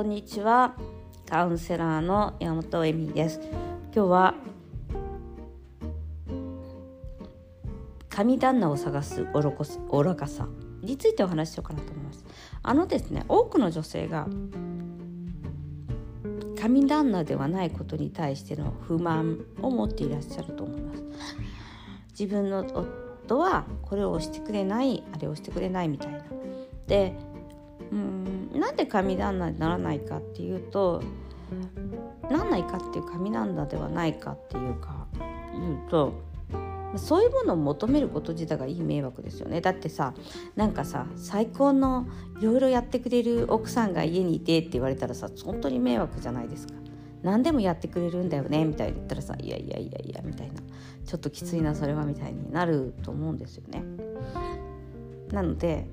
こんにちは。カウンセラーの山本恵美です。今日は神旦那を探す愚こ愚かさについてお話ししようかなと思います。あのですね多くの女性が神旦那ではないことに対しての不満を持っていらっしゃると思います。自分の夫はこれをしてくれないあれをしてくれないみたいな。でうんなんで神旦那にならないかっていうとなんないかっていう神旦那ではないかっていうか言うとそういうものを求めること自体がいい迷惑ですよね。だってさなんかさ最高のいろいろやってくれる奥さんが家にいてって言われたらさ本当に迷惑じゃないですか。何でもやってくれるんだよねみたいに言ったらさいやいやいやいやみたいな。ちょっときついなそれはみたいになると思うんですよね。なので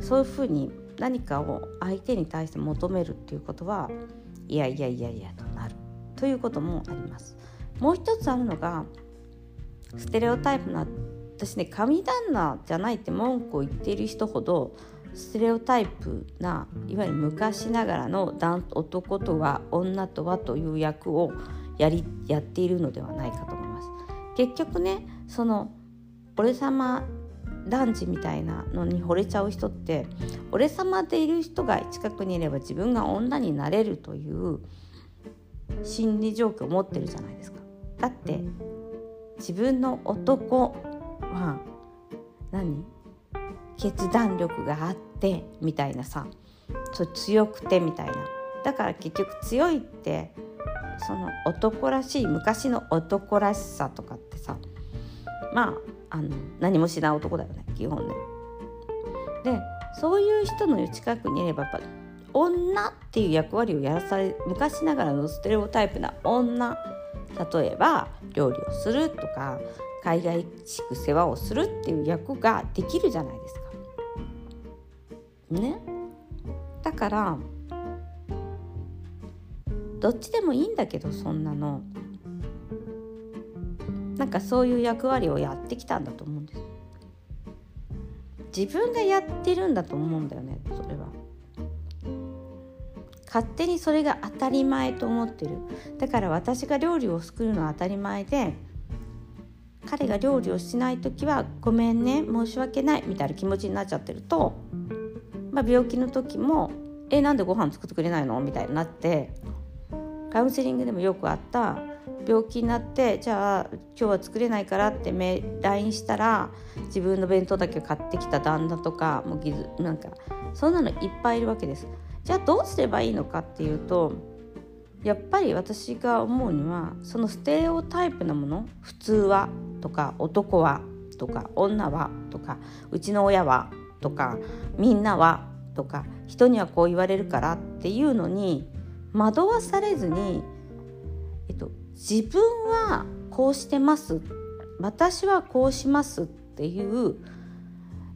そういうふうに何かを相手に対して求めるっていうことはいやいやいやいやとなるということもありますもう一つあるのがステレオタイプな私ね神旦那じゃないって文句を言っている人ほどステレオタイプないわゆる昔ながらの男とは女とはという役をやりやっているのではないかと思います。結局ねその俺様男児みたいなのに惚れちゃう人って俺様でいる人が近くにいれば自分が女になれるという心理状況を持ってるじゃないですか。だって自分の男は何？決断力があってみたいなさ。強くてみたいな。だから結局強いってその男らしい昔の男らしさとかってさ。まああの何もしない男だよね基本ね。でそういう人の近くにいればやっぱ女っていう役割をやらされ昔ながらのステレオタイプな女例えば料理をするとか海外しく世話をするっていう役ができるじゃないですか。ねだからどっちでもいいんだけどそんなのなんかそういう役割をやってきたんだと思うんです。自分がやってるんだと思うんだよねそれは。勝手にそれが当たり前と思ってる。だから私が料理を作るのは当たり前で彼が料理をしない時は「ごめんね申し訳ない」みたいな気持ちになっちゃってると、まあ、病気の時も「えなんでご飯作ってくれないの?」みたいになってカウンセリングでもよくあった病気になってじゃあ今日は作れないからって LINE したら自分の弁当だけ買ってきた旦那とかもうなんかそんなのいっぱいいるわけです。じゃあどうすればいいのかっていうとやっぱり私が思うにはそのステレオタイプなもの普通はとか男はとか女はとかうちの親はとかみんなはとか人にはこう言われるからっていうのに惑わされずに、えっと、自分はこうしてます。私はこうしますっていう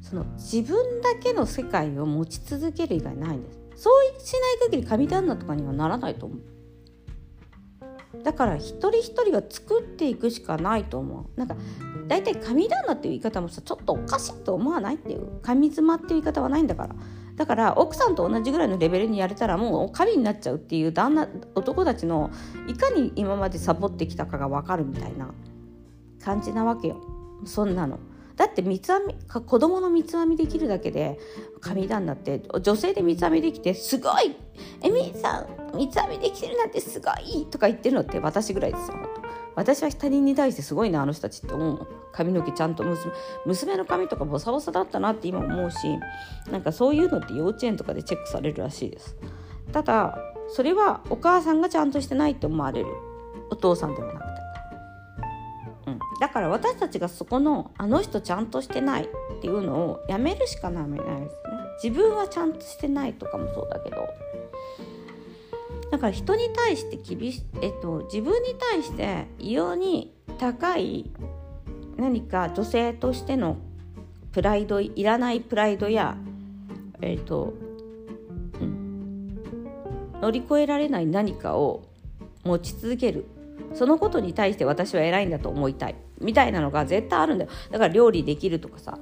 その自分だけの世界を持ち続ける以外ないんです。そうしない限り神旦那とかにはならないと思う。だから一人一人が作っていくしかないと思う。なんか大体神旦那っていう言い方もさちょっとおかしいと思わないっていう。神妻っていう言い方はないんだから。だから奥さんと同じぐらいのレベルにやれたらもう神になっちゃうっていう旦那男たちのいかに今までサボってきたかが分かるみたいな感じなわけよそんなの。だって三つ編み子供の三つ編みできるだけで神旦那って女性で三つ編みできてすごいエミさん三つ編みできてるなんてすごいとか言ってるのって私ぐらいですよ私は他人に対してすごいなあの人たちって思う髪の毛ちゃんと娘娘の髪とかボサボサだったなって今思うしなんかそういうのって幼稚園とかでチェックされるらしいです。ただそれはお母さんがちゃんとしてないって思われる。お父さんではなくて。うん。だから私たちがそこのあの人ちゃんとしてないっていうのをやめるしかないですね。自分はちゃんとしてないとかもそうだけど。だから人に対して厳し、えっと、自分に対して異様に高い何か女性としてのプライドいらないプライドやえっと、うん、乗り越えられない何かを持ち続ける。そのことに対して私は偉いんだと思いたい。みたいなのが絶対あるんだよ。だから料理できるとかさ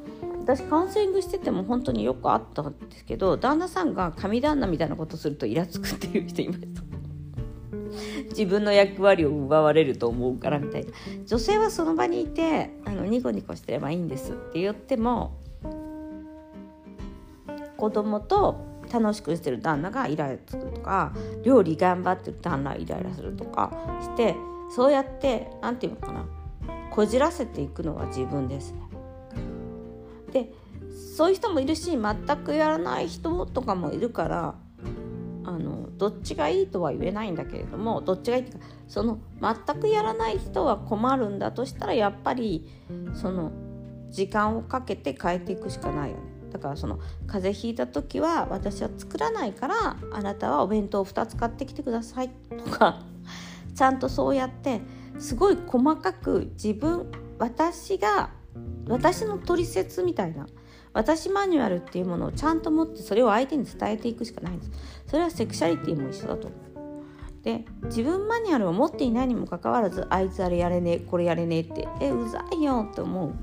私カウンセリングしてても本当によくあったんですけど旦那さんが神旦那みたいなことするとイラつくっていう人いました 自分の役割を奪われると思うからみたいな女性はその場にいてあのニコニコしてればいいんですって言っても子供と楽しくしてる旦那がイライラするとか料理頑張ってる旦那イライラするとかしてそうやって何て言うのかなこじらせていくのは自分ですね。でそういう人もいるし全くやらない人とかもいるからあのどっちがいいとは言えないんだけれどもどっちがいいっていうかその全くやらない人は困るんだとしたらやっぱりその時間をかけて変えていくしかないよね。だからその風邪ひいた時は私は作らないからあなたはお弁当を2つ買ってきてくださいとかちゃんとそうやってすごい細かく自分私が私の取説みたいな私マニュアルっていうものをちゃんと持ってそれを相手に伝えていくしかないんです。それはセクシャリティも一緒だと。思うで自分マニュアルを持っていないにもかかわらずあいつあれやれねえこれやれねえってえうざいよって思う。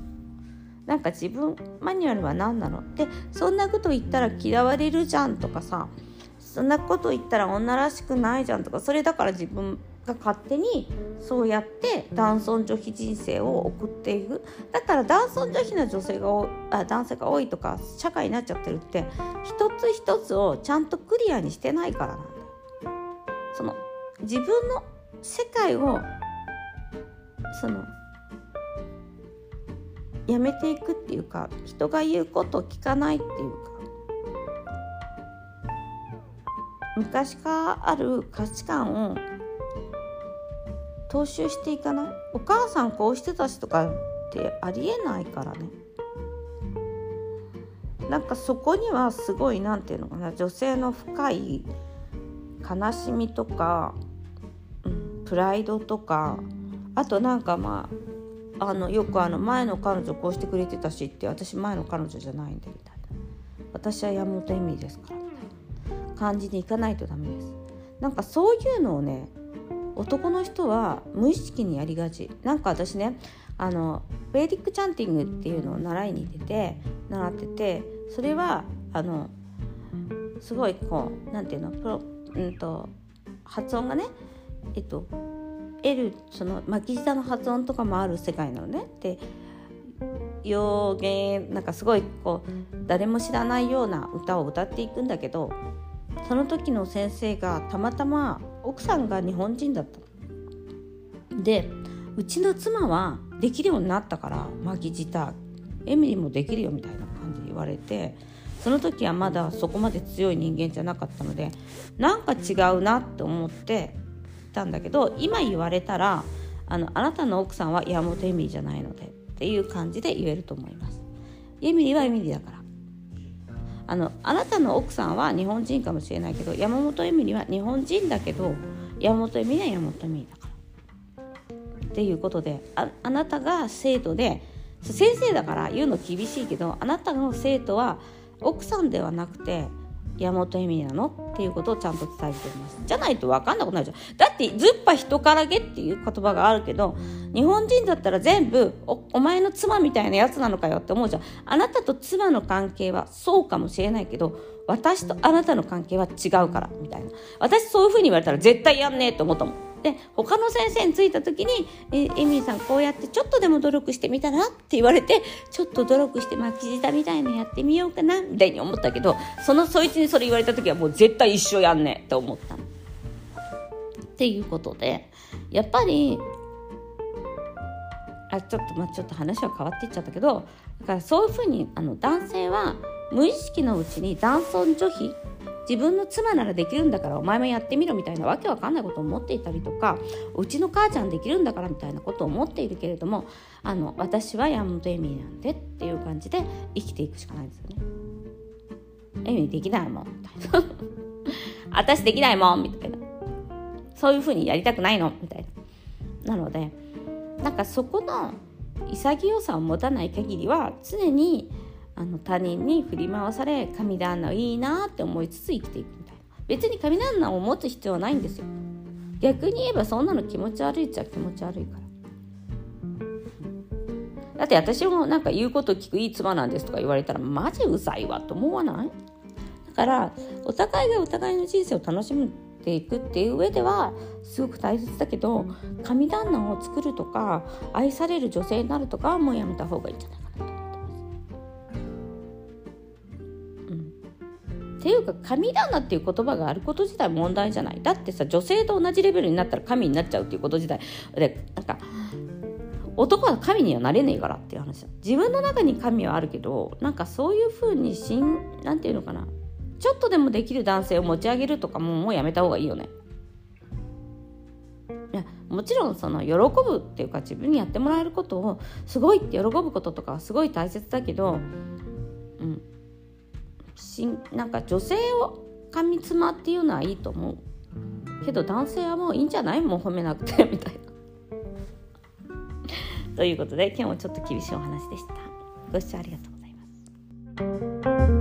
なんか自分マニュアルは何なの？でそんなこと言ったら嫌われるじゃんとかさそんなこと言ったら女らしくないじゃんとかそれだから自分が勝手にそうやって男尊女卑人生を送っていく。だから男尊女卑な女性があ男性が多いとか社会になっちゃってるって一つ一つをちゃんとクリアにしてないからなんだよ。その自分の世界をそのやめていくっていうか人が言うことを聞かないっていうか。昔からある価値観を踏襲していかない？お母さんこうしてたしとかってありえないからね。なんかそこにはすごい何て言うのかな。女性の深い悲しみとか、うん、プライドとかあとなんかまああのよくあの前の彼女こうしてくれてたしって私前の彼女じゃないんでみたいな。私は山本恵美ですからみたいな感じにいかないとダメです。なんかそういうのをね男の人は無意識にやりがちなんか私ねあのベーディックチャンティングっていうのを習いに行って習っててそれはあのすごいこう何て言うのプロ、うんと、発音がねえっと L その巻き舌の発音とかもある世界なのね。で洋言なんかすごいこう誰も知らないような歌を歌っていくんだけどその時の先生がたまたま奥さんが日本人だった。でうちの妻はできるようになったから巻き舌エミリーもできるよみたいな感じで言われてその時はまだそこまで強い人間じゃなかったのでなんか違うなって思ってたんだけど今言われたらあのあなたの奥さんは山本エミリーじゃないのでっていう感じで言えると思います。エミリーはエミリーだから。あのあなたの奥さんは日本人かもしれないけど山本恵美里は日本人だけど山本恵美里は山本恵美里だから。っていうことでああなたが生徒で先生だから言うの厳しいけどあなたの生徒は奥さんではなくて山本恵美なの？っていうことをちゃんと伝えています。じゃないと分かんなくなるじゃん。だってずっぱ人からげっていう言葉があるけど日本人だったら全部おお前の妻みたいなやつなのかよって思うじゃん。あなたと妻の関係はそうかもしれないけど私とあなたの関係は違うからみたいな。私そういうふうに言われたら絶対やんねえと思ったもん。で他の先生に着いた時に「えエミリーさんこうやってちょっとでも努力してみたら?」って言われてちょっと努力して巻き舌みたいのやってみようかなみたいに思ったけどそのそいつにそれ言われた時はもう絶対一生やんねえって思ったっていうことでやっぱりあちょっとまあちょっと話は変わっていっちゃったけどだからそういうふうにあの男性は無意識のうちに男尊女卑自分の妻ならできるんだからお前もやってみろみたいなわけわかんないことを思っていたりとかうちの母ちゃんできるんだからみたいなことを思っているけれどもあの私は山本エミーなんでっていう感じで生きていくしかないですよね。エミできないもんみたいな。私できないもんみたいな。そういうふうにやりたくないのみたいな。なのでなんかそこの潔さを持たない限りは常にあの他人に振り回され神旦那いいなって思いつつ生きていくみたいな。別に神旦那を持つ必要はないんですよ。逆に言えばそんなの気持ち悪いっちゃ気持ち悪いから。だって私もなんか言うこと聞くいい妻なんですとか言われたらマジうざいわと思わない？だからお互いがお互いの人生を楽しむていくっていう上ではすごく大切だけど神旦那を作るとか愛される女性になるとかはもうやめた方がいいんじゃない？ていうか神旦那っていう言葉があること自体問題じゃない。だってさ女性と同じレベルになったら神になっちゃうっていうこと自体。でなんか男は神にはなれねえからっていう話自分の中に神はあるけどなんかそういうふうにしんなんていうのかな。ちょっとでもできる男性を持ち上げるとかももうやめた方がいいよね。いやもちろんその喜ぶっていうか自分にやってもらえることをすごいって喜ぶこととかはすごい大切だけど、うん、しんなんか女性を髪妻っていうのはいいと思うけど男性はもういいんじゃない？もう褒めなくてみたいな。ということで今日もちょっと厳しいお話でした。ご視聴ありがとうございます。